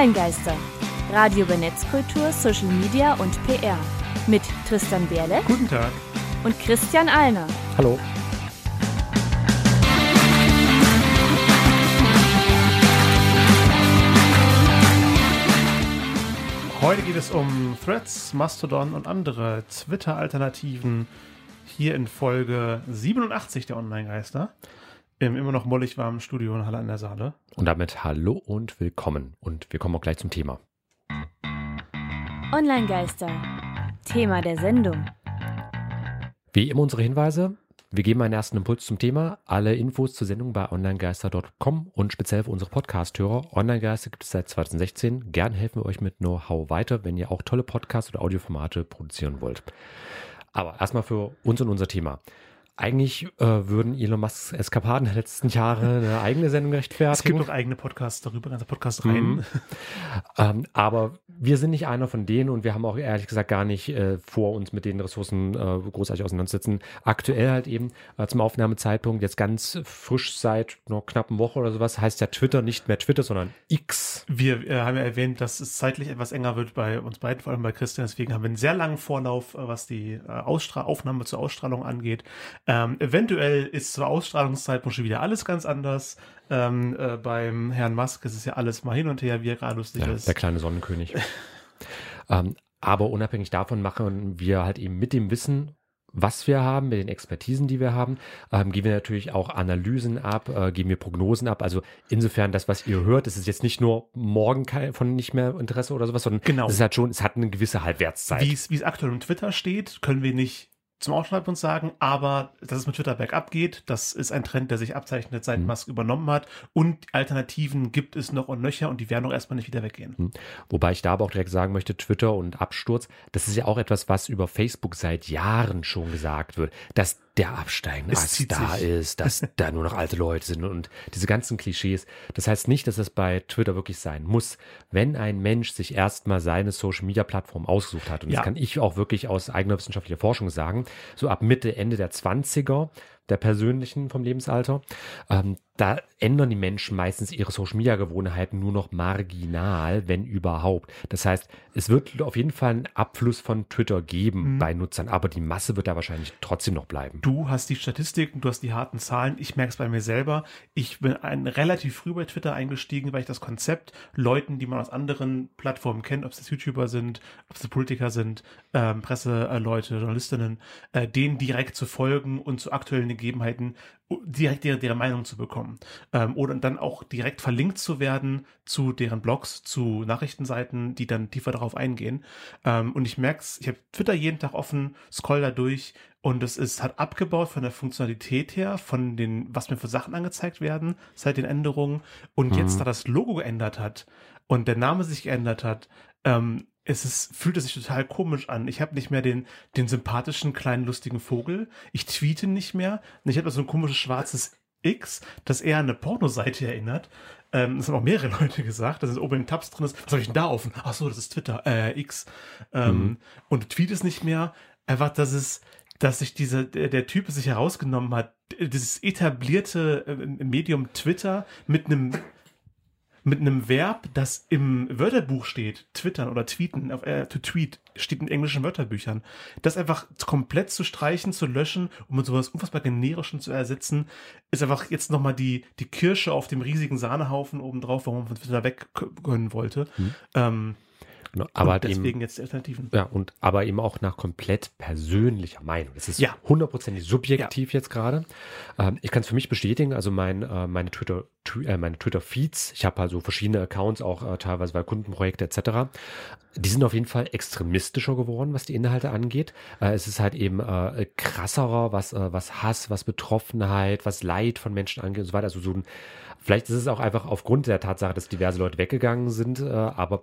Online-Geister. Radio über Netzkultur, Social Media und PR. Mit Tristan Berle. Guten Tag. Und Christian Alner. Hallo. Heute geht es um Threads, Mastodon und andere Twitter-Alternativen. Hier in Folge 87 der Online-Geister im immer noch mollig warmen Studio in Halle an der Saale. Und damit hallo und willkommen. Und wir kommen auch gleich zum Thema. Online-Geister. Thema der Sendung. Wie immer unsere Hinweise. Wir geben einen ersten Impuls zum Thema. Alle Infos zur Sendung bei onlinegeister.com und speziell für unsere Podcast-Hörer. Online-Geister gibt es seit 2016. Gern helfen wir euch mit Know-how weiter, wenn ihr auch tolle Podcasts oder Audioformate produzieren wollt. Aber erstmal für uns und unser Thema. Eigentlich äh, würden Elon Musks Eskapaden der letzten Jahre eine eigene Sendung rechtfertigen. Es gibt auch eigene Podcasts darüber, ganze Podcasts rein. Mhm. ähm, aber wir sind nicht einer von denen und wir haben auch ehrlich gesagt gar nicht äh, vor, uns mit den Ressourcen äh, großartig auseinanderzusetzen. Aktuell halt eben äh, zum Aufnahmezeitpunkt, jetzt ganz frisch seit einer knappen Woche oder sowas, heißt ja Twitter nicht mehr Twitter, sondern X. Wir äh, haben ja erwähnt, dass es zeitlich etwas enger wird bei uns beiden, vor allem bei Christian. Deswegen haben wir einen sehr langen Vorlauf, äh, was die äh, Ausstra Aufnahme zur Ausstrahlung angeht. Ähm, eventuell ist zur Ausstrahlungszeitpunkt schon wieder alles ganz anders. Ähm, äh, beim Herrn Musk ist es ja alles mal hin und her, wie er gerade lustig ja, ist. Der kleine Sonnenkönig. ähm, aber unabhängig davon machen wir halt eben mit dem Wissen, was wir haben, mit den Expertisen, die wir haben, ähm, geben wir natürlich auch Analysen ab, äh, geben wir Prognosen ab. Also insofern das, was ihr hört, das ist jetzt nicht nur morgen von nicht mehr Interesse oder sowas, sondern genau. es ist halt schon, es hat eine gewisse Halbwertszeit. Wie es aktuell im Twitter steht, können wir nicht zum Ausschreiben uns sagen, aber dass es mit Twitter bergab geht, das ist ein Trend, der sich abzeichnet, seit mhm. Musk übernommen hat. Und Alternativen gibt es noch und nöcher und die werden auch erstmal nicht wieder weggehen. Mhm. Wobei ich da aber auch direkt sagen möchte, Twitter und Absturz, das ist ja auch etwas, was über Facebook seit Jahren schon gesagt wird, dass der absteigende Ast da sich. ist, dass da nur noch alte Leute sind und diese ganzen Klischees. Das heißt nicht, dass es bei Twitter wirklich sein muss. Wenn ein Mensch sich erstmal seine Social Media Plattform ausgesucht hat, und ja. das kann ich auch wirklich aus eigener wissenschaftlicher Forschung sagen, so ab Mitte, Ende der 20er, der persönlichen vom Lebensalter, ähm, da ändern die Menschen meistens ihre Social Media Gewohnheiten nur noch marginal, wenn überhaupt. Das heißt, es wird auf jeden Fall einen Abfluss von Twitter geben mhm. bei Nutzern, aber die Masse wird da wahrscheinlich trotzdem noch bleiben. Du hast die Statistiken, du hast die harten Zahlen. Ich merke es bei mir selber. Ich bin ein, relativ früh bei Twitter eingestiegen, weil ich das Konzept Leuten, die man aus anderen Plattformen kennt, ob es YouTuber sind, ob es Politiker sind, ähm, Presseleute, Journalistinnen, äh, denen direkt zu folgen und zu aktuellen Gegebenheiten direkt ihre, deren Meinung zu bekommen. Ähm, oder dann auch direkt verlinkt zu werden zu deren Blogs, zu Nachrichtenseiten, die dann tiefer darauf eingehen. Ähm, und ich merke es, ich habe Twitter jeden Tag offen, scroll da durch und es ist, hat abgebaut von der Funktionalität her, von den, was mir für Sachen angezeigt werden seit den Änderungen. Und mhm. jetzt, da das Logo geändert hat und der Name sich geändert hat, ähm, es ist, fühlt es sich total komisch an. Ich habe nicht mehr den, den sympathischen kleinen lustigen Vogel. Ich tweete nicht mehr. Ich habe so ein komisches schwarzes X, das eher an eine Pornoseite erinnert. Ähm, das haben auch mehrere Leute gesagt, dass es oben in Tabs drin ist. Was habe ich denn da offen? Ach so, das ist Twitter, äh, X. Ähm, mhm. Und tweet es nicht mehr. Einfach, dass es, dass sich dieser, der, der Typ sich herausgenommen hat, dieses etablierte äh, Medium Twitter mit einem mit einem Verb, das im Wörterbuch steht, twittern oder tweeten, äh, to tweet, steht in englischen Wörterbüchern, das einfach komplett zu streichen, zu löschen und mit sowas unfassbar generischen zu ersetzen, ist einfach jetzt nochmal die, die Kirsche auf dem riesigen Sahnehaufen obendrauf, warum man von Twitter weg können wollte. Hm. Ähm, Genau, aber und deswegen eben, jetzt Alternativen. Ja, und aber eben auch nach komplett persönlicher Meinung. Das ist hundertprozentig subjektiv ja. jetzt gerade. Ähm, ich kann es für mich bestätigen, also mein, äh, meine Twitter, äh, meine Twitter-Feeds, ich habe also verschiedene Accounts, auch äh, teilweise bei Kundenprojekte etc. Die sind auf jeden Fall extremistischer geworden, was die Inhalte angeht. Äh, es ist halt eben äh, krasserer, was, äh, was Hass, was Betroffenheit, was Leid von Menschen angeht und so weiter. Also so ein Vielleicht ist es auch einfach aufgrund der Tatsache, dass diverse Leute weggegangen sind, aber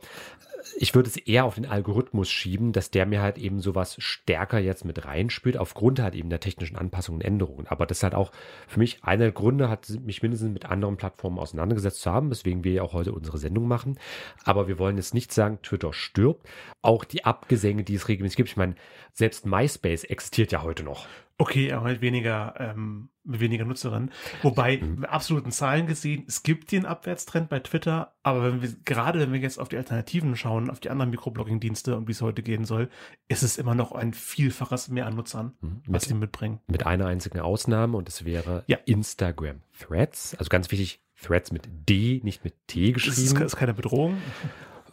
ich würde es eher auf den Algorithmus schieben, dass der mir halt eben sowas stärker jetzt mit reinspielt, aufgrund halt eben der technischen Anpassungen und Änderungen. Aber das ist halt auch für mich einer der Gründe, hat mich mindestens mit anderen Plattformen auseinandergesetzt zu haben, weswegen wir ja auch heute unsere Sendung machen. Aber wir wollen jetzt nicht sagen, Twitter stirbt. Auch die Abgesänge, die es regelmäßig gibt. Ich meine, selbst MySpace existiert ja heute noch. Okay, aber mit weniger, ähm, mit weniger Nutzerinnen. Wobei, mhm. mit absoluten Zahlen gesehen, es gibt den Abwärtstrend bei Twitter, aber wenn wir, gerade wenn wir jetzt auf die Alternativen schauen, auf die anderen Mikroblogging-Dienste und wie es heute gehen soll, ist es immer noch ein Vielfaches mehr an Nutzern, mhm. was sie mitbringen. Mit einer einzigen Ausnahme und es wäre ja. Instagram Threads. Also ganz wichtig, Threads mit D, nicht mit T geschrieben. Das ist, ist keine Bedrohung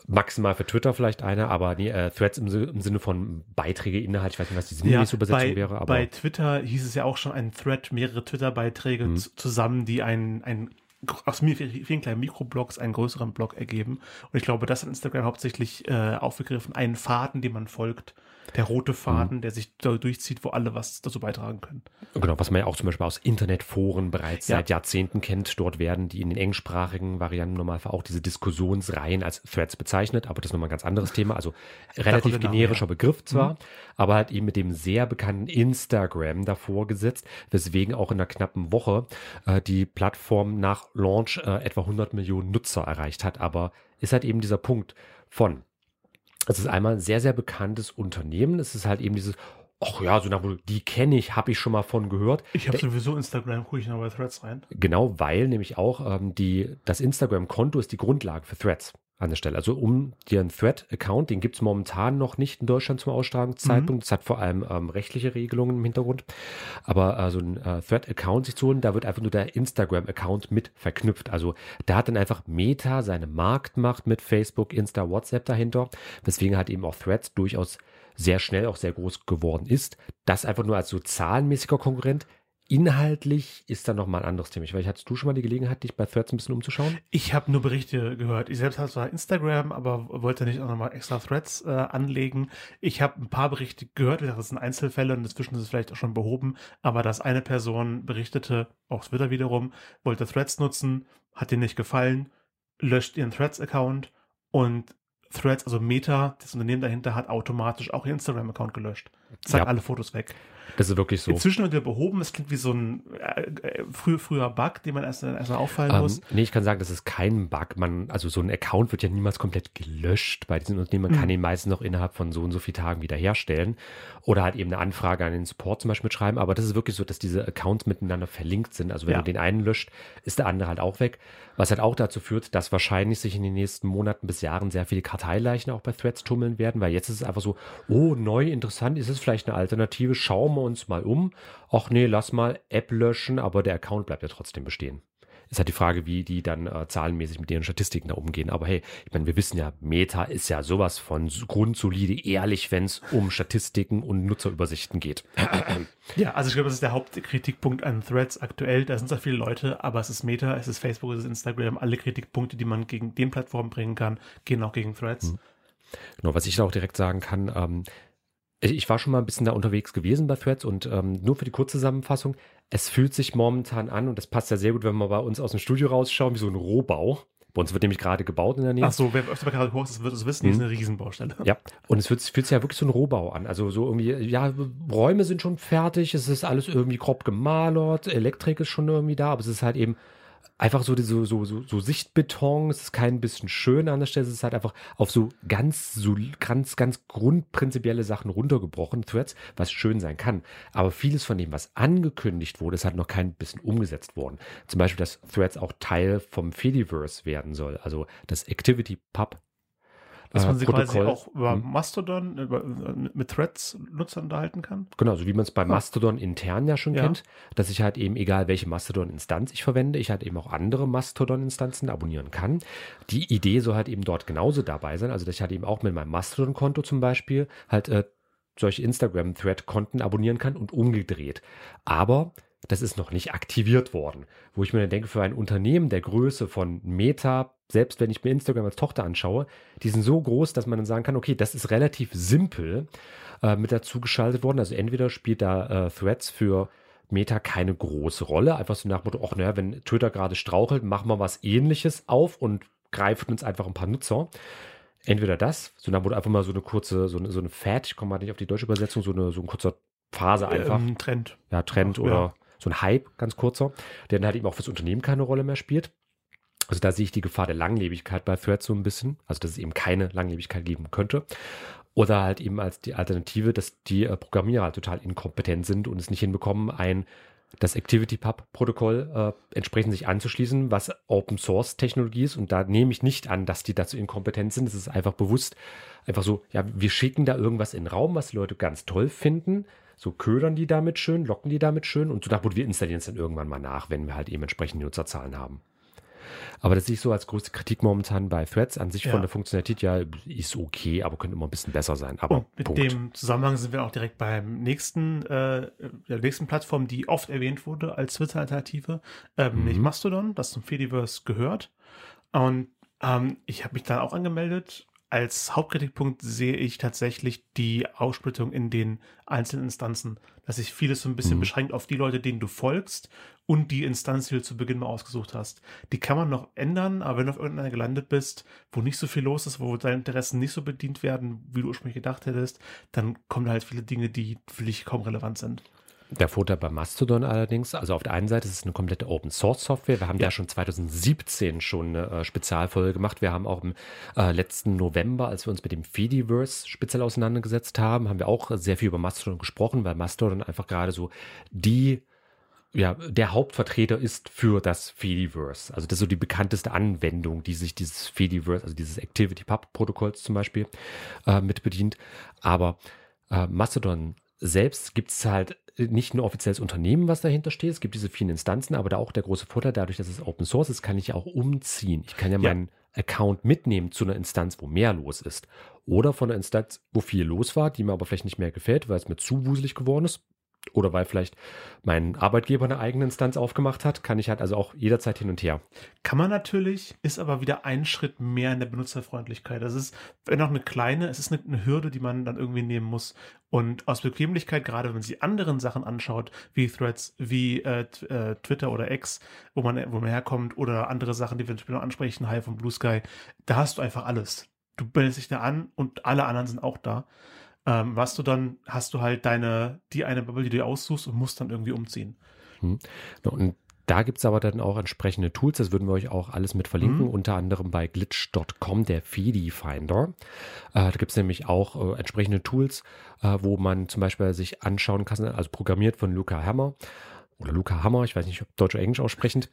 maximal für Twitter vielleicht eine, aber nee, äh, Threads im, im, Sinne von Beiträge, Inhalt, ich weiß nicht, was die sinngemäße ja, Übersetzung bei, wäre. Aber bei Twitter hieß es ja auch schon ein Thread, mehrere Twitter-Beiträge mhm. zusammen, die ein, ein aus vielen kleinen Mikroblogs einen größeren Blog ergeben. Und ich glaube, das hat Instagram hauptsächlich äh, aufgegriffen, einen Faden, dem man folgt, der rote mhm. Faden, mhm. der sich da durchzieht, wo alle was dazu beitragen können. Genau, was man ja auch zum Beispiel aus Internetforen bereits ja. seit Jahrzehnten kennt. Dort werden die in den englischsprachigen Varianten normalerweise auch diese Diskussionsreihen als Threads bezeichnet, aber das ist nochmal ein ganz anderes Thema. Also relativ generischer Name, Begriff zwar, mhm. aber halt eben mit dem sehr bekannten Instagram davor gesetzt, weswegen auch in einer knappen Woche äh, die Plattform nach Launch äh, etwa 100 Millionen Nutzer erreicht hat. Aber ist halt eben dieser Punkt von es ist einmal ein sehr, sehr bekanntes Unternehmen. Es ist halt eben dieses, ach ja, so nach die kenne ich, habe ich schon mal von gehört. Ich habe sowieso Instagram, gucke ich noch bei Threads rein. Genau, weil nämlich auch ähm, die, das Instagram-Konto ist die Grundlage für Threads an der Stelle. Also um dir einen Thread-Account, den gibt es momentan noch nicht in Deutschland zum Ausstrahlungszeitpunkt. Es mhm. hat vor allem ähm, rechtliche Regelungen im Hintergrund. Aber äh, so ein äh, Thread-Account sich zu holen, da wird einfach nur der Instagram-Account mit verknüpft. Also da hat dann einfach Meta seine Marktmacht mit Facebook, Insta, WhatsApp dahinter, weswegen halt eben auch Threads durchaus sehr schnell auch sehr groß geworden ist. Das einfach nur als so zahlenmäßiger Konkurrent Inhaltlich ist da nochmal ein anderes Thema. Ich weiß, hattest du schon mal die Gelegenheit, dich bei Threads ein bisschen umzuschauen? Ich habe nur Berichte gehört. Ich selbst habe zwar Instagram, aber wollte nicht auch nochmal extra Threads äh, anlegen. Ich habe ein paar Berichte gehört, wie gesagt, das sind Einzelfälle und inzwischen ist es vielleicht auch schon behoben, aber dass eine Person berichtete, auch Twitter wiederum, wollte Threads nutzen, hat ihr nicht gefallen, löscht ihren Threads-Account und Threads, also Meta, das Unternehmen dahinter, hat automatisch auch ihren Instagram-Account gelöscht. Zeigt ja. alle Fotos weg. Das ist wirklich so. Inzwischen wieder behoben. Es klingt wie so ein äh, äh früher, früher Bug, den man erst, erst mal auffallen ähm, muss. Nee, ich kann sagen, das ist kein Bug. Man, also so ein Account wird ja niemals komplett gelöscht bei diesen Unternehmen. Man mhm. kann ihn meistens noch innerhalb von so und so vielen Tagen wiederherstellen. Oder halt eben eine Anfrage an den Support zum Beispiel mitschreiben. Aber das ist wirklich so, dass diese Accounts miteinander verlinkt sind. Also wenn ja. du den einen löscht, ist der andere halt auch weg. Was halt auch dazu führt, dass wahrscheinlich sich in den nächsten Monaten bis Jahren sehr viele Karteileichen auch bei Threads tummeln werden, weil jetzt ist es einfach so, oh, neu, interessant, ist es vielleicht eine Alternative, schauen wir uns mal um. Ach nee, lass mal App löschen, aber der Account bleibt ja trotzdem bestehen. Ist halt die Frage, wie die dann äh, zahlenmäßig mit ihren Statistiken da umgehen. Aber hey, ich meine, wir wissen ja, Meta ist ja sowas von grundsolide, ehrlich, wenn es um Statistiken und Nutzerübersichten geht. Ja, also ich glaube, das ist der Hauptkritikpunkt an Threads aktuell. Da sind zwar viele Leute, aber es ist Meta, es ist Facebook, es ist Instagram. Alle Kritikpunkte, die man gegen den Plattformen bringen kann, gehen auch gegen Threads. Mhm. Genau, was ich auch direkt sagen kann, ähm, ich war schon mal ein bisschen da unterwegs gewesen bei Threads und ähm, nur für die Kurzzusammenfassung, es fühlt sich momentan an, und das passt ja sehr gut, wenn wir bei uns aus dem Studio rausschauen, wie so ein Rohbau. Bei uns wird nämlich gerade gebaut in der Nähe. Ach so, wer öfter bei gerade Horst wird es wissen, mhm. ist eine Riesenbaustelle. Ja, und es fühlt, fühlt sich ja wirklich so ein Rohbau an. Also so irgendwie, ja, Räume sind schon fertig, es ist alles irgendwie grob gemalert, Elektrik ist schon irgendwie da, aber es ist halt eben einfach so, so, so, so, so Sichtbeton, es ist kein bisschen schön an der Stelle, es ist halt einfach auf so ganz, so ganz, ganz grundprinzipielle Sachen runtergebrochen, Threads, was schön sein kann. Aber vieles von dem, was angekündigt wurde, ist halt noch kein bisschen umgesetzt worden. Zum Beispiel, dass Threads auch Teil vom Fediverse werden soll, also das Activity Pub dass man sich quasi auch über hm. Mastodon, über, mit Threads-Nutzern unterhalten kann? Genau, so wie man es bei ah. Mastodon intern ja schon ja. kennt, dass ich halt eben, egal welche Mastodon-Instanz ich verwende, ich halt eben auch andere Mastodon-Instanzen abonnieren kann. Die Idee soll halt eben dort genauso dabei sein, also dass ich halt eben auch mit meinem Mastodon-Konto zum Beispiel halt äh, solche Instagram-Thread-Konten abonnieren kann und umgedreht. Aber das ist noch nicht aktiviert worden. Wo ich mir dann denke, für ein Unternehmen der Größe von Meta, selbst wenn ich mir Instagram als Tochter anschaue, die sind so groß, dass man dann sagen kann, okay, das ist relativ simpel äh, mit dazu geschaltet worden. Also entweder spielt da äh, Threads für Meta keine große Rolle, einfach so nach dem Motto, ach naja, wenn Twitter gerade strauchelt, machen wir was ähnliches auf und greifen uns einfach ein paar Nutzer. Entweder das, so nach Motto einfach mal so eine kurze, so eine, so eine Fad, ich komme mal nicht auf die deutsche Übersetzung, so eine, so ein kurzer Phase einfach. Ähm, Trend. Ja, Trend ja. oder so ein Hype, ganz kurzer, der dann halt eben auch fürs Unternehmen keine Rolle mehr spielt. Also da sehe ich die Gefahr der Langlebigkeit bei Threads so ein bisschen, also dass es eben keine Langlebigkeit geben könnte. Oder halt eben als die Alternative, dass die äh, Programmierer halt total inkompetent sind und es nicht hinbekommen, ein das ActivityPub-Protokoll äh, entsprechend sich anzuschließen, was Open Source Technologie ist. Und da nehme ich nicht an, dass die dazu inkompetent sind. Es ist einfach bewusst, einfach so, ja, wir schicken da irgendwas in den Raum, was die Leute ganz toll finden. So ködern die damit schön, locken die damit schön und so nach wir installieren es dann irgendwann mal nach, wenn wir halt eben entsprechende Nutzerzahlen haben. Aber das sehe ich so als größte Kritik momentan bei Threads. An sich ja. von der Funktionalität ja ist okay, aber könnte immer ein bisschen besser sein. Aber Und mit Punkt. dem Zusammenhang sind wir auch direkt beim nächsten, äh, der nächsten Plattform, die oft erwähnt wurde als Twitter-Alternative, ähm, mhm. nämlich Mastodon, das zum Fediverse gehört. Und ähm, ich habe mich dann auch angemeldet als Hauptkritikpunkt sehe ich tatsächlich die Aussplittung in den einzelnen Instanzen, dass sich vieles so ein bisschen mhm. beschränkt auf die Leute, denen du folgst und die Instanz, die du zu Beginn mal ausgesucht hast. Die kann man noch ändern, aber wenn du auf irgendeiner gelandet bist, wo nicht so viel los ist, wo deine Interessen nicht so bedient werden, wie du ursprünglich gedacht hättest, dann kommen halt viele Dinge, die für dich kaum relevant sind. Der Vorteil bei Mastodon allerdings, also auf der einen Seite ist es eine komplette Open Source Software. Wir haben ja, ja schon 2017 schon eine äh, Spezialfolge gemacht. Wir haben auch im äh, letzten November, als wir uns mit dem Fediverse speziell auseinandergesetzt haben, haben wir auch sehr viel über Mastodon gesprochen, weil Mastodon einfach gerade so die ja, der Hauptvertreter ist für das Fediverse. Also das ist so die bekannteste Anwendung, die sich dieses Fediverse, also dieses Activity Pub Protokolls zum Beispiel, äh, mit bedient. Aber äh, Mastodon selbst gibt es halt nicht ein offizielles Unternehmen, was dahinter steht. Es gibt diese vielen Instanzen, aber da auch der große Vorteil, dadurch, dass es Open Source ist, kann ich ja auch umziehen. Ich kann ja, ja. meinen Account mitnehmen zu einer Instanz, wo mehr los ist. Oder von einer Instanz, wo viel los war, die mir aber vielleicht nicht mehr gefällt, weil es mir zu wuselig geworden ist. Oder weil vielleicht mein Arbeitgeber eine eigene Instanz aufgemacht hat, kann ich halt also auch jederzeit hin und her. Kann man natürlich, ist aber wieder ein Schritt mehr in der Benutzerfreundlichkeit. Das ist, wenn auch eine kleine, es ist eine, eine Hürde, die man dann irgendwie nehmen muss. Und aus Bequemlichkeit, gerade wenn man sich anderen Sachen anschaut, wie Threads, wie äh, äh, Twitter oder X, wo man, wo man herkommt, oder andere Sachen, die wir noch ansprechen, Hive und Blue Sky, da hast du einfach alles. Du meldest dich da an und alle anderen sind auch da ähm, was du dann, hast du halt deine, die eine Bubble, die du aussuchst und musst dann irgendwie umziehen. Hm. Und da gibt es aber dann auch entsprechende Tools, das würden wir euch auch alles mit verlinken, mhm. unter anderem bei glitch.com, der Fedi Finder. Äh, da gibt es nämlich auch äh, entsprechende Tools, äh, wo man zum Beispiel sich anschauen kann, also programmiert von Luca Hammer oder Luca Hammer, ich weiß nicht, ob Deutsch oder Englisch aussprechend,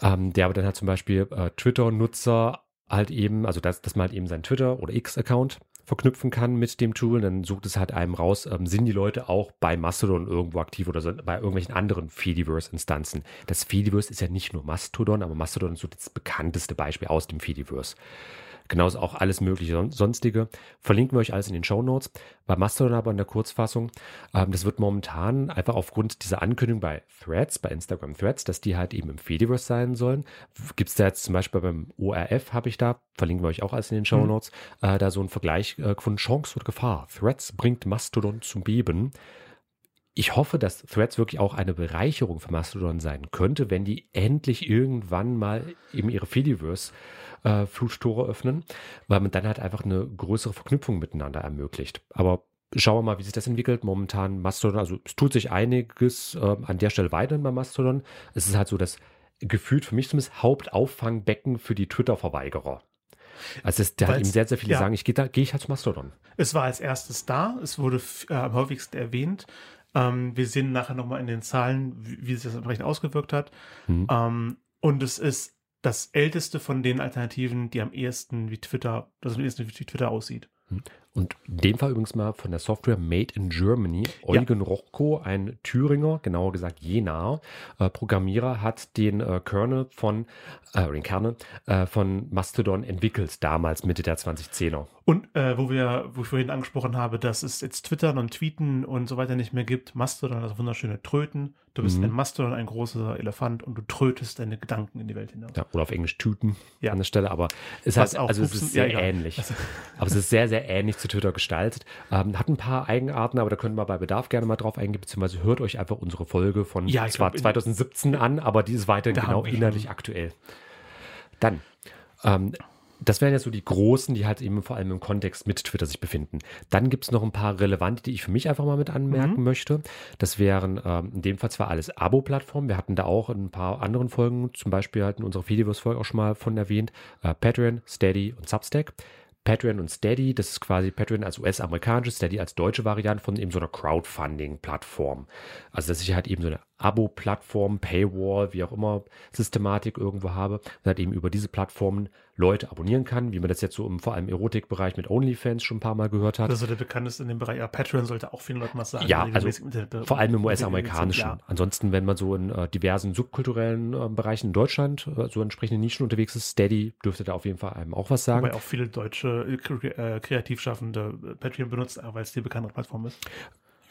ähm, der aber dann halt zum Beispiel äh, Twitter-Nutzer halt eben, also dass, dass man halt eben sein Twitter- oder X-Account verknüpfen kann mit dem Tool. Dann sucht es halt einem raus, ähm, sind die Leute auch bei Mastodon irgendwo aktiv oder bei irgendwelchen anderen Fediverse-Instanzen. Das Fediverse ist ja nicht nur Mastodon, aber Mastodon ist so das bekannteste Beispiel aus dem Fediverse. Genauso auch alles mögliche sonstige. Verlinken wir euch alles in den Show Notes. Bei Mastodon aber in der Kurzfassung, ähm, das wird momentan einfach aufgrund dieser Ankündigung bei Threads, bei Instagram Threads, dass die halt eben im Fediverse sein sollen. Gibt es da jetzt zum Beispiel beim ORF, habe ich da, verlinken wir euch auch alles in den Show mhm. Notes, mhm. äh, da so ein Vergleich äh, von Chance oder Gefahr. Threads bringt Mastodon zum Beben ich hoffe, dass Threads wirklich auch eine Bereicherung für Mastodon sein könnte, wenn die endlich irgendwann mal eben ihre Fediverse äh, öffnen, weil man dann halt einfach eine größere Verknüpfung miteinander ermöglicht. Aber schauen wir mal, wie sich das entwickelt. Momentan Mastodon, also es tut sich einiges äh, an der Stelle weiter bei Mastodon. Es ist halt so das gefühlt für mich zumindest Hauptauffangbecken für die Twitter-Verweigerer. Also es, da hat eben sehr, sehr viele ja. sagen, ich gehe geh ich halt zu Mastodon. Es war als erstes da, es wurde äh, am häufigsten erwähnt. Ähm, wir sehen nachher nochmal in den Zahlen, wie, wie sich das entsprechend ausgewirkt hat. Mhm. Ähm, und es ist das älteste von den Alternativen, die am ehesten wie Twitter, das am ehesten wie Twitter aussieht. Und in dem Fall übrigens mal von der Software Made in Germany. Eugen ja. Rochko, ein Thüringer, genauer gesagt Jena, äh, Programmierer, hat den äh, Kernel von, äh, den Kernel äh, von Mastodon entwickelt, damals Mitte der 2010er. Und äh, wo wir, wo ich vorhin angesprochen habe, dass es jetzt Twittern und Tweeten und so weiter nicht mehr gibt, Mastodon, das wunderschöne Tröten. Du bist mhm. ein Mastodon, ein großer Elefant und du trötest deine Gedanken in die Welt hinaus. Ja, oder auf Englisch Tüten ja. an der Stelle, aber es, heißt, also es ist sehr ähnlich. Also. Aber es ist sehr, sehr ähnlich zu Twitter gestaltet. Ähm, hat ein paar Eigenarten, aber da können wir bei Bedarf gerne mal drauf eingehen, beziehungsweise hört euch einfach unsere Folge von ja, zwar glaub, 2017 an, aber die ist weiterhin genau innerlich aktuell. Dann ähm, das wären ja so die großen, die halt eben vor allem im Kontext mit Twitter sich befinden. Dann gibt es noch ein paar relevante, die ich für mich einfach mal mit anmerken mhm. möchte. Das wären ähm, in dem Fall zwar alles Abo-Plattformen. Wir hatten da auch in ein paar anderen Folgen, zum Beispiel hatten unsere Fediverse-Folge auch schon mal von erwähnt, äh, Patreon, Steady und Substack. Patreon und Steady, das ist quasi Patreon als US-amerikanische, Steady als deutsche Variante von eben so einer Crowdfunding-Plattform. Also, dass ich halt eben so eine Abo-Plattform, Paywall, wie auch immer, Systematik irgendwo habe und halt eben über diese Plattformen Leute abonnieren kann, wie man das jetzt so im vor allem Erotikbereich mit OnlyFans schon ein paar Mal gehört hat. Also der bekannteste in dem Bereich, ja, Patreon sollte auch vielen Leuten was sagen. Ja, also vor allem im US-amerikanischen. Ja. Ansonsten, wenn man so in äh, diversen subkulturellen äh, Bereichen in Deutschland, äh, so entsprechende Nischen unterwegs ist, Steady dürfte da auf jeden Fall einem auch was sagen. Wobei auch viele deutsche äh, Kreativschaffende äh, Patreon benutzen, weil es die bekannte Plattform ist.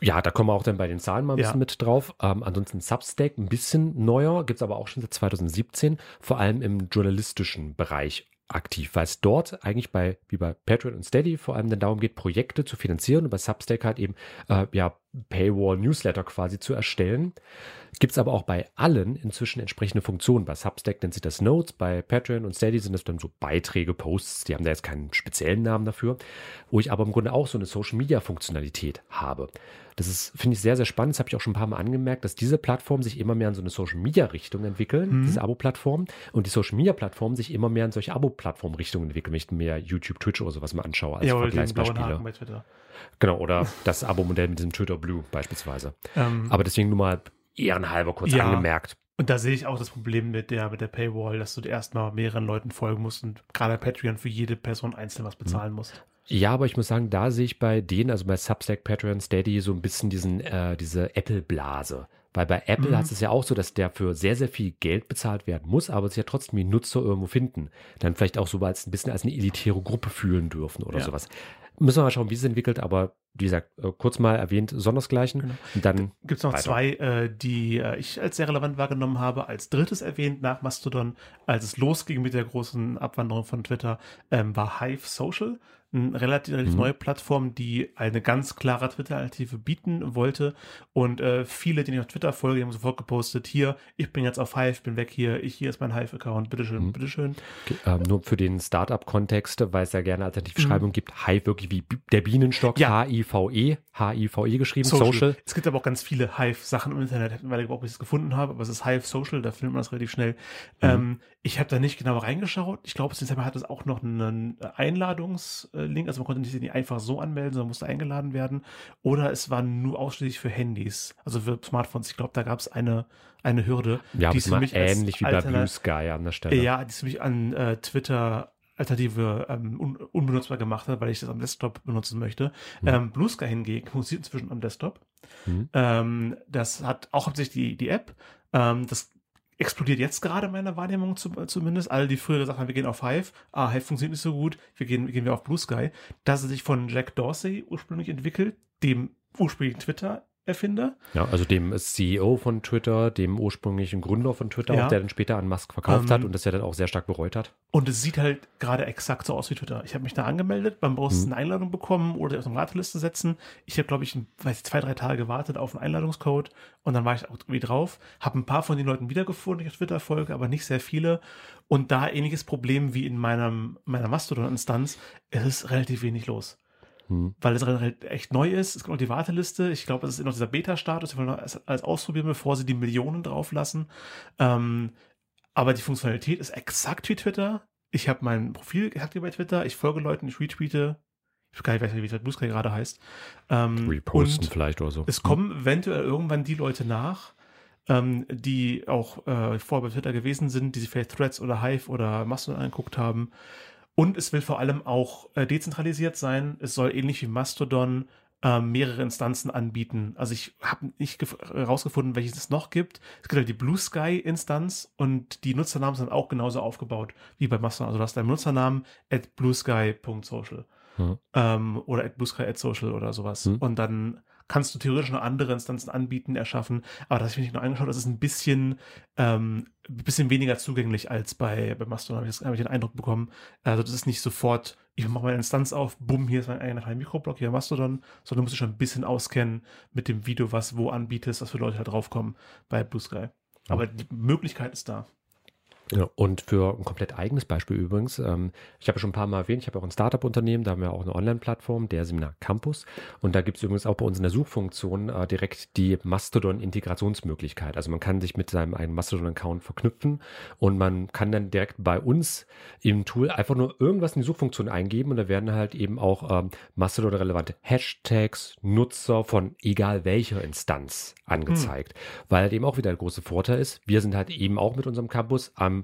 Ja, da kommen wir auch dann bei den Zahlen mal ein bisschen ja. mit drauf. Ähm, ansonsten Substack ein bisschen neuer, gibt es aber auch schon seit 2017, vor allem im journalistischen Bereich aktiv, weil es dort eigentlich bei, wie bei Patreon und Steady vor allem dann darum geht, Projekte zu finanzieren und bei Substack halt eben äh, ja Paywall-Newsletter quasi zu erstellen. Gibt es aber auch bei allen inzwischen entsprechende Funktionen. Bei Substack nennt sich das Notes, bei Patreon und Steady sind das dann so Beiträge, Posts, die haben da jetzt keinen speziellen Namen dafür, wo ich aber im Grunde auch so eine Social-Media-Funktionalität habe. Das ist, finde ich, sehr, sehr spannend. Das habe ich auch schon ein paar Mal angemerkt, dass diese Plattformen sich immer mehr in so eine Social-Media-Richtung entwickeln, mhm. diese Abo-Plattformen, und die Social-Media-Plattformen sich immer mehr in solche Abo-Plattform-Richtungen entwickeln, wenn ich mir YouTube, Twitch oder sowas mal anschaue als ja, Vergleichsbeispiele. Genau, oder das Abo-Modell mit diesem Twitter Blue beispielsweise. Ähm, Aber deswegen nur mal ehrenhalber kurz ja, angemerkt. Und da sehe ich auch das Problem mit der, mit der Paywall, dass du erstmal mehreren Leuten folgen musst und gerade Patreon für jede Person einzeln was bezahlen mhm. musst. Ja, aber ich muss sagen, da sehe ich bei denen, also bei Substack, Patreon, Steady, so ein bisschen diesen, äh, diese Apple-Blase. Weil bei Apple mhm. hat es ja auch so, dass der für sehr, sehr viel Geld bezahlt werden muss, aber sich ja trotzdem die Nutzer irgendwo finden. Dann vielleicht auch so als ein bisschen als eine elitäre Gruppe fühlen dürfen oder ja. sowas. Müssen wir mal schauen, wie es entwickelt, aber wie gesagt, äh, kurz mal erwähnt, Sondersgleichen. Genau. Und dann gibt es noch weiter. zwei, äh, die äh, ich als sehr relevant wahrgenommen habe. Als drittes erwähnt nach Mastodon, als es losging mit der großen Abwanderung von Twitter, ähm, war Hive Social eine relativ, relativ mhm. neue Plattform, die eine ganz klare Twitter-Alternative bieten wollte. Und äh, viele, die ich auf Twitter folge, haben sofort gepostet, hier, ich bin jetzt auf Hive, bin weg hier, ich, hier ist mein Hive-Account, bitteschön, mhm. bitteschön. Okay, ähm, nur für den Startup-Kontext, weil es ja gerne Alternativschreibung mhm. gibt, Hive wirklich wie der Bienenstock, ja. H-I-V-E, H-I-V-E geschrieben, Social. Social. Es gibt aber auch ganz viele Hive-Sachen im Internet, weil ich überhaupt nichts gefunden habe, aber es ist Hive Social, da findet man das relativ schnell. Mhm. Ähm, ich habe da nicht genau reingeschaut. Ich glaube, Sistema hat es auch noch einen Einladungslink. Also man konnte sich nicht einfach so anmelden, sondern musste eingeladen werden. Oder es war nur ausschließlich für Handys, also für Smartphones. Ich glaube, da gab es eine, eine Hürde. Ja, die ist für mich ähnlich wie bei Blue Sky an der Stelle. Ja, die ist für mich an äh, Twitter Alternative ähm, un unbenutzbar gemacht hat, weil ich das am Desktop benutzen möchte. Mhm. Ähm, Blue Sky hingegen funktioniert inzwischen am Desktop. Mhm. Ähm, das hat auch hauptsächlich die, die App. Ähm, das explodiert jetzt gerade meine Wahrnehmung zu, zumindest. Alle, die früher gesagt haben, wir gehen auf Hive, ah, Hive funktioniert nicht so gut, wir gehen, gehen wir auf Blue Sky. Das ist sich von Jack Dorsey ursprünglich entwickelt, dem ursprünglichen Twitter Erfinder. Ja, also dem CEO von Twitter, dem ursprünglichen Gründer von Twitter, ja. auch, der dann später an Musk verkauft um, hat ähm, und das ja dann auch sehr stark bereut hat. Und es sieht halt gerade exakt so aus wie Twitter. Ich habe mich da angemeldet, man braucht hm. eine Einladung bekommen oder auf eine Warteliste setzen. Ich habe, glaube ich, weiß, zwei, drei Tage gewartet auf einen Einladungscode und dann war ich auch irgendwie drauf. Habe ein paar von den Leuten wiedergefunden, die ich auf Twitter folge, aber nicht sehr viele. Und da ähnliches Problem wie in meinem, meiner Mastodon-Instanz, es ist relativ wenig los. Hm. Weil es halt echt neu ist. Es kommt noch die Warteliste. Ich glaube, es ist noch dieser Beta-Status. Wir wollen alles ausprobieren, bevor sie die Millionen drauf lassen. Ähm, aber die Funktionalität ist exakt wie Twitter. Ich habe mein Profil gehabt bei Twitter. Ich folge Leuten, ich retweete. Ich weiß gar nicht, wie Blue Sky gerade heißt. Ähm, Reposten vielleicht oder so. Es kommen hm. eventuell irgendwann die Leute nach, ähm, die auch äh, vorher bei Twitter gewesen sind, die sich vielleicht Threads oder Hive oder Mastodon angeguckt haben und es will vor allem auch äh, dezentralisiert sein. Es soll ähnlich wie Mastodon äh, mehrere Instanzen anbieten. Also ich habe nicht herausgefunden, welches es noch gibt. Es gibt halt die Blue Sky Instanz und die Nutzernamen sind auch genauso aufgebaut wie bei Mastodon. Also du hast deinen Nutzernamen at bluesky.social hm. ähm, oder at bluesky.social oder sowas. Hm. Und dann kannst du theoretisch noch andere Instanzen anbieten, erschaffen. Aber das habe ich mir noch angeschaut, das ist ein bisschen, ähm, ein bisschen weniger zugänglich als bei, bei Mastodon, habe ich, hab ich den Eindruck bekommen. Also das ist nicht sofort, ich mache meine Instanz auf, bumm, hier ist mein eigener kleiner Mikroblock, hier Mastodon, sondern du musst dich schon ein bisschen auskennen mit dem Video, was wo anbietest, was für Leute halt draufkommen bei Blue Sky. Aber die Möglichkeit ist da. Ja, und für ein komplett eigenes Beispiel übrigens, ähm, ich habe ja schon ein paar Mal erwähnt, ich habe auch ein Startup-Unternehmen, da haben wir auch eine Online-Plattform, der Seminar Campus. Und da gibt es übrigens auch bei uns in der Suchfunktion äh, direkt die Mastodon-Integrationsmöglichkeit. Also man kann sich mit seinem eigenen Mastodon-Account verknüpfen und man kann dann direkt bei uns im Tool einfach nur irgendwas in die Suchfunktion eingeben und da werden halt eben auch ähm, Mastodon-relevante Hashtags, Nutzer von egal welcher Instanz angezeigt. Hm. Weil halt eben auch wieder der große Vorteil ist, wir sind halt eben auch mit unserem Campus am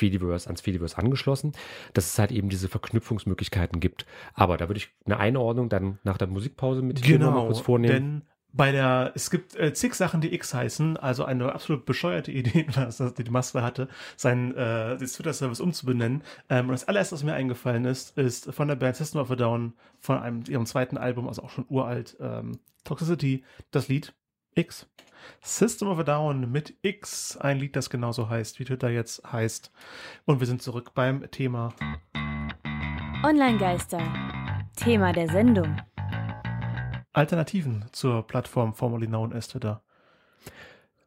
Fediverse, ans Fediverse angeschlossen, dass es halt eben diese Verknüpfungsmöglichkeiten gibt. Aber da würde ich eine Einordnung dann nach der Musikpause mit dir genau, mal kurz vornehmen. Denn bei der, es gibt äh, zig Sachen, die X heißen, also eine absolut bescheuerte Idee, was das, die Master hatte, seinen äh, Twitter-Service umzubenennen. Ähm, und das allererste, was mir eingefallen ist, ist von der Band System of a Down, von einem, ihrem zweiten Album, also auch schon uralt, ähm, Toxicity, das Lied X. System of a Down mit X, ein Lied, das genauso heißt, wie Twitter jetzt heißt. Und wir sind zurück beim Thema Online-Geister. Thema der Sendung. Alternativen zur Plattform formerly known as Twitter.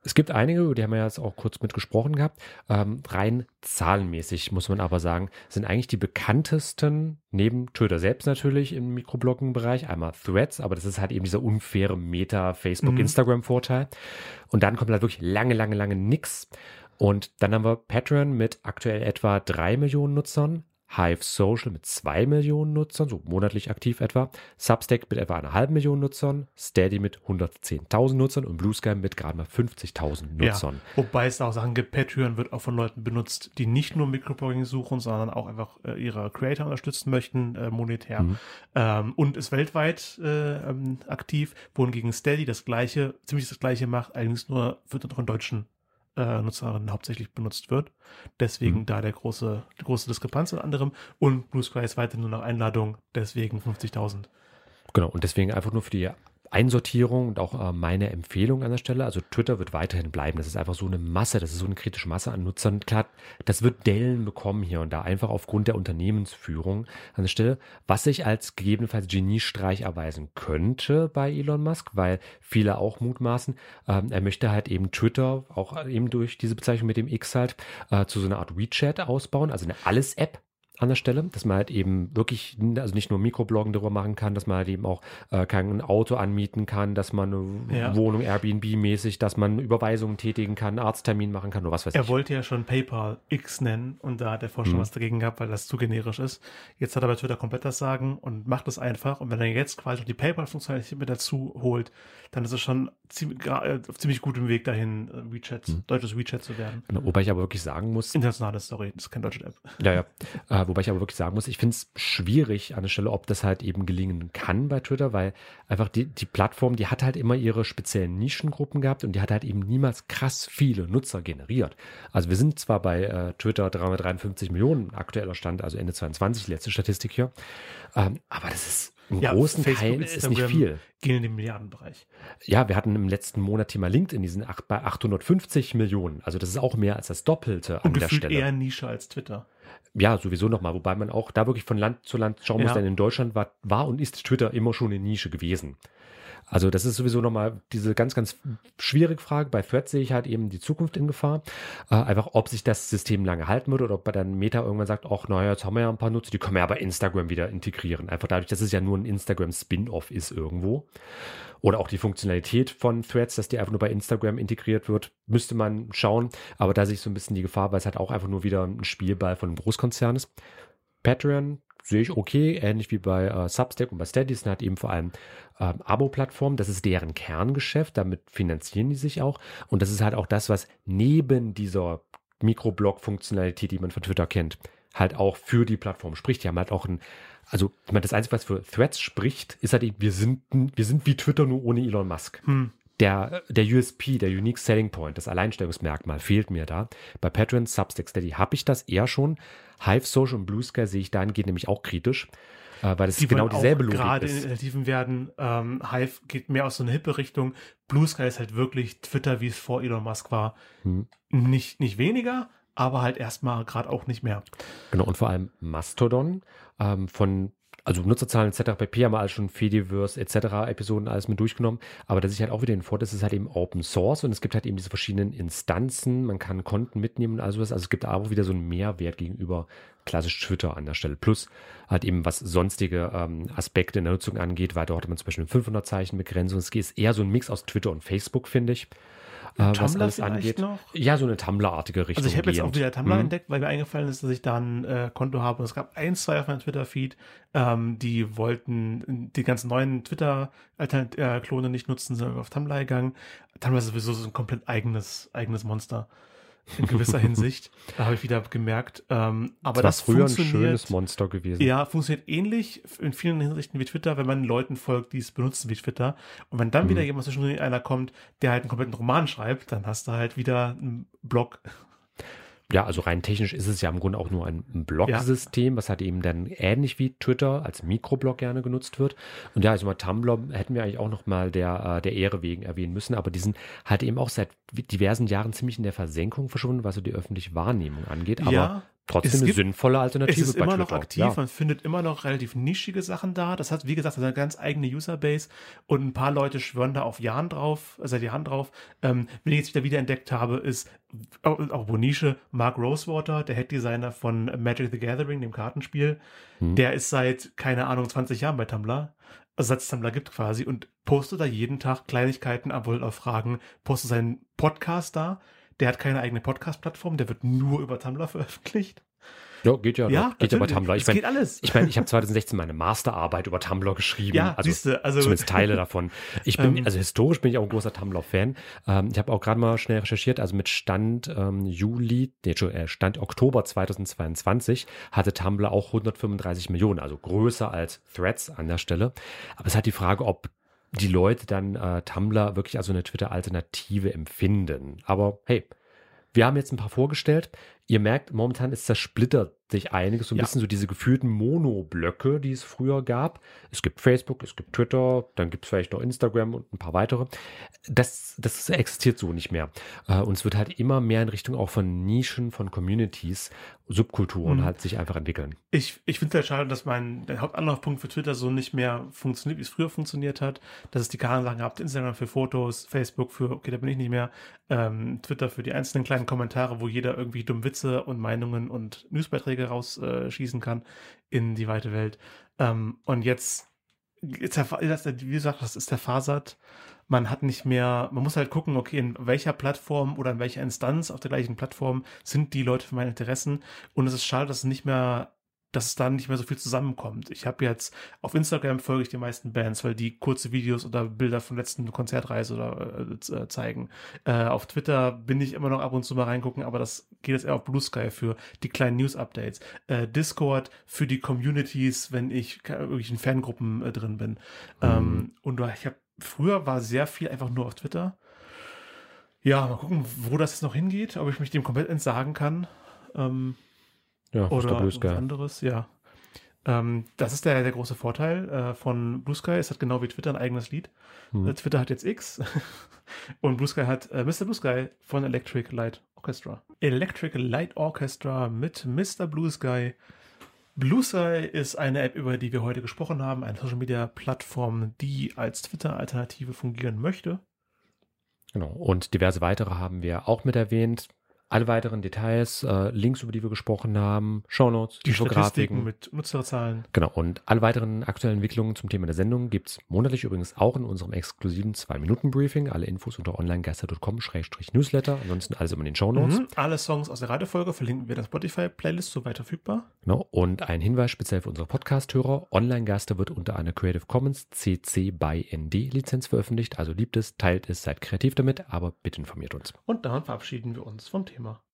Es gibt einige, die haben wir jetzt auch kurz mit gesprochen gehabt. Ähm, rein zahlenmäßig muss man aber sagen, sind eigentlich die bekanntesten, neben Twitter selbst natürlich im Mikrobloggen-Bereich, einmal Threads, aber das ist halt eben dieser unfaire Meta, Facebook, mhm. Instagram-Vorteil. Und dann kommt halt wirklich lange, lange, lange nix. Und dann haben wir Patreon mit aktuell etwa drei Millionen Nutzern, Hive Social mit zwei Millionen Nutzern, so monatlich aktiv etwa, Substack mit etwa einer halben Million Nutzern, Steady mit 110.000 Nutzern und Bluesky mit gerade mal 50.000 Nutzern. Ja, wobei es auch Sachen gibt, Patreon wird auch von Leuten benutzt, die nicht nur Microblogging suchen, sondern auch einfach äh, ihre Creator unterstützen möchten, äh, monetär. Mhm. Ähm, und ist weltweit äh, ähm, aktiv, wohingegen Steady das gleiche, ziemlich das gleiche macht, allerdings nur wird noch in deutschen äh, Nutzerinnen hauptsächlich benutzt wird. Deswegen mhm. da der große, die große Diskrepanz unter anderem. Und Blue Sky ist weiterhin nur nach Einladung, deswegen 50.000. Genau, und deswegen einfach nur für die Einsortierung und auch äh, meine Empfehlung an der Stelle. Also Twitter wird weiterhin bleiben. Das ist einfach so eine Masse, das ist so eine kritische Masse an Nutzern. Klar, das wird Dellen bekommen hier und da, einfach aufgrund der Unternehmensführung an der Stelle, was sich als gegebenenfalls Geniestreich erweisen könnte bei Elon Musk, weil viele auch mutmaßen, ähm, er möchte halt eben Twitter, auch eben durch diese Bezeichnung mit dem X halt, äh, zu so einer Art WeChat ausbauen, also eine Alles-App, an der Stelle, dass man halt eben wirklich, also nicht nur Mikrobloggen darüber machen kann, dass man halt eben auch äh, kein Auto anmieten kann, dass man eine ja. Wohnung Airbnb-mäßig, dass man Überweisungen tätigen kann, Arzttermin machen kann oder was weiß er ich. Er wollte ja schon PayPal X nennen und da hat der Forscher mhm. was dagegen gehabt, weil das zu generisch ist. Jetzt hat er bei Twitter komplett das Sagen und macht es einfach. Und wenn er jetzt quasi die PayPal-Funktionalität mit dazu holt, dann ist es schon ziemlich, äh, auf ziemlich gutem Weg dahin, äh, WeChat, mhm. deutsches WeChat zu werden. Genau, wobei ich aber wirklich sagen muss. Internationale Story, das ist keine deutsche App. Ja, ja. Äh, wobei ich aber wirklich sagen muss, ich finde es schwierig an der Stelle, ob das halt eben gelingen kann bei Twitter, weil einfach die, die Plattform, die hat halt immer ihre speziellen Nischengruppen gehabt und die hat halt eben niemals krass viele Nutzer generiert. Also wir sind zwar bei äh, Twitter 353 Millionen aktueller Stand, also Ende 22, letzte Statistik hier, ähm, aber das ist im ja, großen Teil ist nicht viel. Gehen in den Milliardenbereich. Ja, wir hatten im letzten Monat Thema LinkedIn diesen bei 850 Millionen. Also das ist auch mehr als das Doppelte an Und der Stelle. eher Nische als Twitter. Ja, sowieso nochmal, wobei man auch da wirklich von Land zu Land schauen ja. muss, denn in Deutschland war, war und ist Twitter immer schon eine Nische gewesen. Also das ist sowieso nochmal diese ganz, ganz schwierige Frage. Bei Threads sehe ich halt eben die Zukunft in Gefahr. Äh, einfach, ob sich das System lange halten wird oder ob bei dann Meta irgendwann sagt, ach naja, jetzt haben wir ja ein paar Nutzer, die können wir ja bei Instagram wieder integrieren. Einfach dadurch, dass es ja nur ein Instagram-Spin-Off ist irgendwo. Oder auch die Funktionalität von Threads, dass die einfach nur bei Instagram integriert wird, müsste man schauen. Aber da sehe ich so ein bisschen die Gefahr, weil es halt auch einfach nur wieder ein Spielball von einem Großkonzern ist. Patreon sehe ich okay, ähnlich wie bei äh, Substack und bei Steady sind halt eben vor allem ähm, Abo-Plattformen. Das ist deren Kerngeschäft, damit finanzieren die sich auch. Und das ist halt auch das, was neben dieser Mikroblog-Funktionalität, die man von Twitter kennt, halt auch für die Plattform spricht. Die haben halt auch ein, also ich meine, das Einzige, was für Threads spricht, ist halt, wir sind, wir sind wie Twitter nur ohne Elon Musk. Hm der, der USP, der Unique Selling Point, das Alleinstellungsmerkmal fehlt mir da. Bei Patreon, Substack, Steady habe ich das eher schon. Hive Social und Blue Sky sehe ich dahingehend nämlich auch kritisch, äh, weil es die genau dieselbe Logik gerade ist. Gerade in Alternativen werden, ähm, Hive geht mehr aus so eine hippe Richtung. Blue Sky ist halt wirklich Twitter, wie es vor Elon Musk war. Hm. Nicht, nicht weniger, aber halt erstmal gerade auch nicht mehr. Genau, und vor allem Mastodon ähm, von also Nutzerzahlen etc. pp. haben wir alles schon Fediverse etc. Episoden alles mit durchgenommen. Aber dass ich halt auch wieder den Vorteil, es ist halt eben Open Source und es gibt halt eben diese verschiedenen Instanzen. Man kann Konten mitnehmen und all sowas. Also es gibt auch wieder so einen Mehrwert gegenüber klassisch Twitter an der Stelle. Plus halt eben, was sonstige ähm, Aspekte in der Nutzung angeht, weil dort hat man zum Beispiel eine 500 Zeichen Begrenzung. Es ist eher so ein Mix aus Twitter und Facebook, finde ich äh, was alles angeht. Noch? Ja, so eine Tumblr-artige Richtung. Also ich habe jetzt auch wieder Tumblr mhm. entdeckt, weil mir eingefallen ist, dass ich da ein äh, Konto habe. Und es gab ein, zwei auf meinem Twitter-Feed, ähm, die wollten die ganzen neuen Twitter-Klone nicht nutzen, sondern auf Tumblr gegangen. Tumblr ist sowieso so ein komplett eigenes, eigenes Monster in gewisser Hinsicht. Da habe ich wieder gemerkt. Ähm, aber das, das früher ein schönes Monster gewesen. Ja, funktioniert ähnlich in vielen Hinsichten wie Twitter, wenn man Leuten folgt, die es benutzen wie Twitter. Und wenn dann hm. wieder jemand zwischen einer kommt, der halt einen kompletten Roman schreibt, dann hast du halt wieder einen Blog ja, also rein technisch ist es ja im Grunde auch nur ein Blog-System, ja. was halt eben dann ähnlich wie Twitter als Mikroblog gerne genutzt wird. Und ja, also mal Tumblr hätten wir eigentlich auch noch mal der, äh, der Ehre wegen erwähnen müssen, aber die sind halt eben auch seit diversen Jahren ziemlich in der Versenkung verschwunden, was so die öffentliche Wahrnehmung angeht. Aber ja, trotzdem eine sinnvolle Alternative. Es ist immer noch aktiv, ja. man findet immer noch relativ nischige Sachen da. Das hat, wie gesagt, eine ganz eigene Userbase und ein paar Leute schwören da auf Jahren drauf, also die Hand drauf. Ähm, wenn ich jetzt wieder wiederentdeckt habe, ist auch, auch wo Nische, Mark Rosewater, der Head-Designer von Magic the Gathering, dem Kartenspiel, hm. der ist seit, keine Ahnung, 20 Jahren bei Tumblr. Also seit es Tumblr gibt quasi und postet da jeden Tag Kleinigkeiten, Antwortet auf Fragen, postet seinen Podcast da der hat keine eigene Podcast-Plattform, der wird nur über Tumblr veröffentlicht. Ja, geht ja. Ja, geht ja bei Tumblr. Ich mein, geht alles. Ich meine, ich habe 2016 meine Masterarbeit über Tumblr geschrieben. Ja, also, siehste, also zumindest Teile davon. Ich bin, ähm, also historisch bin ich auch ein großer Tumblr-Fan. Ähm, ich habe auch gerade mal schnell recherchiert. Also mit Stand ähm, Juli, nee, äh, Stand Oktober 2022 hatte Tumblr auch 135 Millionen, also größer als Threads an der Stelle. Aber es hat die Frage, ob die Leute dann äh, Tumblr wirklich als eine Twitter-Alternative empfinden. Aber hey, wir haben jetzt ein paar vorgestellt. Ihr merkt, momentan ist zersplittert sich einiges, so ein ja. bisschen so diese gefühlten Monoblöcke, die es früher gab. Es gibt Facebook, es gibt Twitter, dann gibt es vielleicht noch Instagram und ein paar weitere. Das, das existiert so nicht mehr. Äh, und es wird halt immer mehr in Richtung auch von Nischen, von Communities, Subkulturen mhm. halt sich einfach entwickeln. Ich, ich finde es halt schade, dass mein der Hauptanlaufpunkt für Twitter so nicht mehr funktioniert, wie es früher funktioniert hat. Dass es die klaren Sachen gehabt, Instagram für Fotos, Facebook für, okay, da bin ich nicht mehr, ähm, Twitter für die einzelnen kleinen Kommentare, wo jeder irgendwie dumm Witze und Meinungen und Newsbeiträge rausschießen äh, kann in die weite Welt. Ähm, und jetzt, jetzt wie gesagt, das ist der Fasert. Man hat nicht mehr, man muss halt gucken, okay, in welcher Plattform oder in welcher Instanz auf der gleichen Plattform sind die Leute für meine Interessen. Und es ist schade, dass es nicht mehr dass es da nicht mehr so viel zusammenkommt. Ich habe jetzt auf Instagram folge ich die meisten Bands, weil die kurze Videos oder Bilder von letzten Konzertreise oder äh, äh, zeigen. Äh, auf Twitter bin ich immer noch ab und zu mal reingucken, aber das geht jetzt eher auf Blue Sky für die kleinen News-Updates. Äh, Discord für die Communities, wenn ich wirklich in Fangruppen äh, drin bin. Mhm. Ähm, und ich habe früher war sehr viel einfach nur auf Twitter. Ja, mal gucken, wo das jetzt noch hingeht, ob ich mich dem komplett entsagen kann. Ähm, ja, oder was anderes, ja. Ähm, das ist der, der große Vorteil äh, von Blue Sky. Es hat genau wie Twitter ein eigenes Lied. Hm. Äh, Twitter hat jetzt X und Blue Sky hat äh, Mr. Blue Sky von Electric Light Orchestra. Electric Light Orchestra mit Mr. Blue Sky. Blue Sky ist eine App, über die wir heute gesprochen haben, eine Social Media Plattform, die als Twitter-Alternative fungieren möchte. Genau. Und diverse weitere haben wir auch mit erwähnt. Alle weiteren Details, äh, Links, über die wir gesprochen haben, Shownotes, die Infografiken mit Nutzerzahlen. Genau, und alle weiteren aktuellen Entwicklungen zum Thema der Sendung gibt es monatlich übrigens auch in unserem exklusiven 2-Minuten-Briefing. Alle Infos unter onlinegeister.com-newsletter. Ansonsten alles immer in den Shownotes. Mhm, alle Songs aus der Radiofolge verlinken wir in der Spotify-Playlist, soweit verfügbar. Genau, und ein Hinweis speziell für unsere Podcast-Hörer. Online-Geister wird unter einer Creative Commons CC by ND Lizenz veröffentlicht. Also liebt es, teilt es, seid kreativ damit, aber bitte informiert uns. Und damit verabschieden wir uns vom Thema. fatima